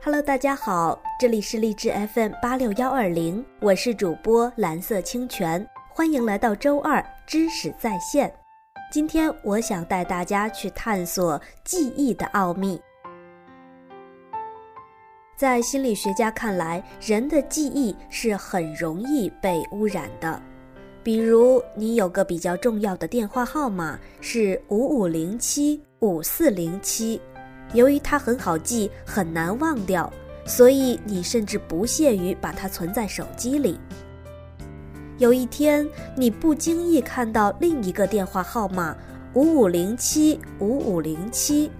Hello，大家好，这里是励志 FM 八六幺二零，我是主播蓝色清泉，欢迎来到周二知识在线。今天我想带大家去探索记忆的奥秘。在心理学家看来，人的记忆是很容易被污染的。比如，你有个比较重要的电话号码是五五零七五四零七。由于它很好记，很难忘掉，所以你甚至不屑于把它存在手机里。有一天，你不经意看到另一个电话号码五五零七五五零七。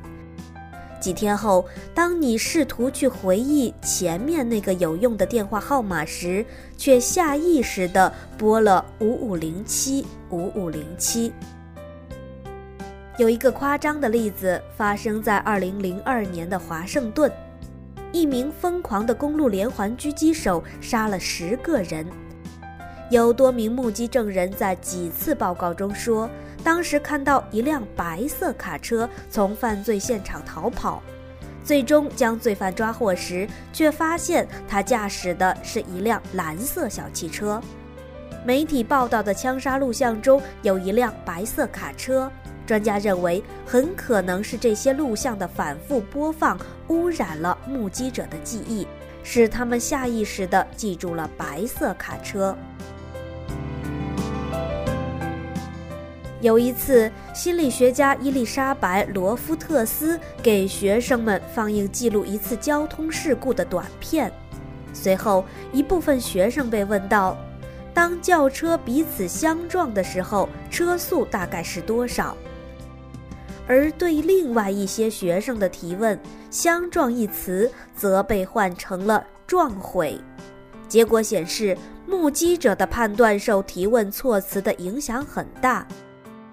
几天后，当你试图去回忆前面那个有用的电话号码时，却下意识地拨了五五零七五五零七。有一个夸张的例子发生在二零零二年的华盛顿，一名疯狂的公路连环狙击手杀了十个人。有多名目击证人在几次报告中说，当时看到一辆白色卡车从犯罪现场逃跑，最终将罪犯抓获时，却发现他驾驶的是一辆蓝色小汽车。媒体报道的枪杀录像中有一辆白色卡车。专家认为，很可能是这些录像的反复播放污染了目击者的记忆，使他们下意识地记住了白色卡车。有一次，心理学家伊丽莎白·罗夫特斯给学生们放映记录一次交通事故的短片，随后一部分学生被问到：“当轿车彼此相撞的时候，车速大概是多少？”而对另外一些学生的提问，“相撞”一词则被换成了“撞毁”。结果显示，目击者的判断受提问措辞的影响很大。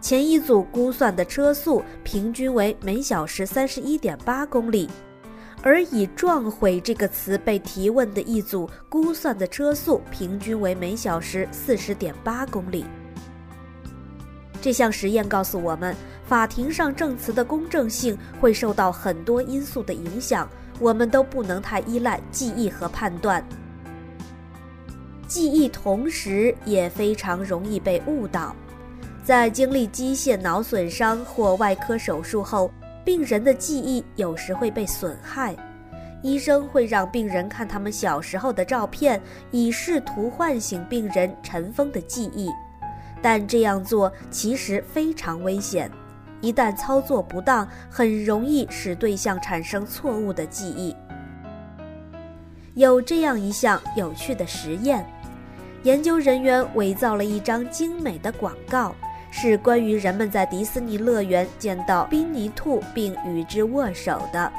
前一组估算的车速平均为每小时三十一点八公里，而以“撞毁”这个词被提问的一组估算的车速平均为每小时四十点八公里。这项实验告诉我们。法庭上证词的公正性会受到很多因素的影响，我们都不能太依赖记忆和判断。记忆同时也非常容易被误导，在经历机械脑损伤或外科手术后，病人的记忆有时会被损害。医生会让病人看他们小时候的照片，以试图唤醒病人尘封的记忆，但这样做其实非常危险。一旦操作不当，很容易使对象产生错误的记忆。有这样一项有趣的实验：研究人员伪造了一张精美的广告，是关于人们在迪士尼乐园见到宾尼兔并与之握手的。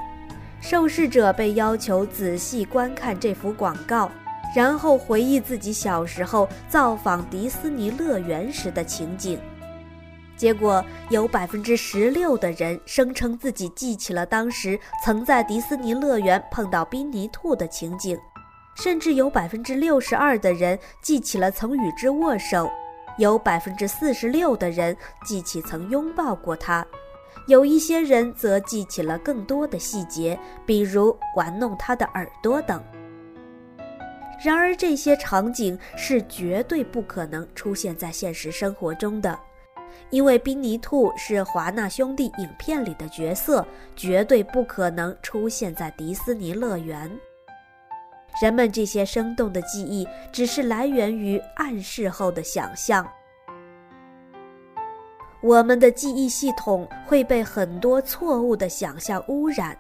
受试者被要求仔细观看这幅广告，然后回忆自己小时候造访迪士尼乐园时的情景。结果有百分之十六的人声称自己记起了当时曾在迪士尼乐园碰到宾尼兔的情景，甚至有百分之六十二的人记起了曾与之握手，有百分之四十六的人记起曾拥抱过他，有一些人则记起了更多的细节，比如玩弄他的耳朵等。然而，这些场景是绝对不可能出现在现实生活中的。因为宾尼兔是华纳兄弟影片里的角色，绝对不可能出现在迪士尼乐园。人们这些生动的记忆，只是来源于暗示后的想象。我们的记忆系统会被很多错误的想象污染，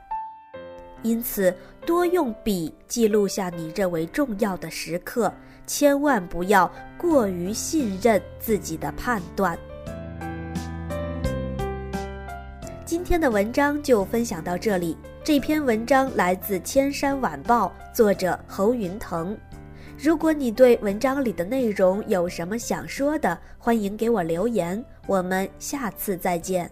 因此多用笔记录下你认为重要的时刻，千万不要过于信任自己的判断。今天的文章就分享到这里。这篇文章来自《千山晚报》，作者侯云腾。如果你对文章里的内容有什么想说的，欢迎给我留言。我们下次再见。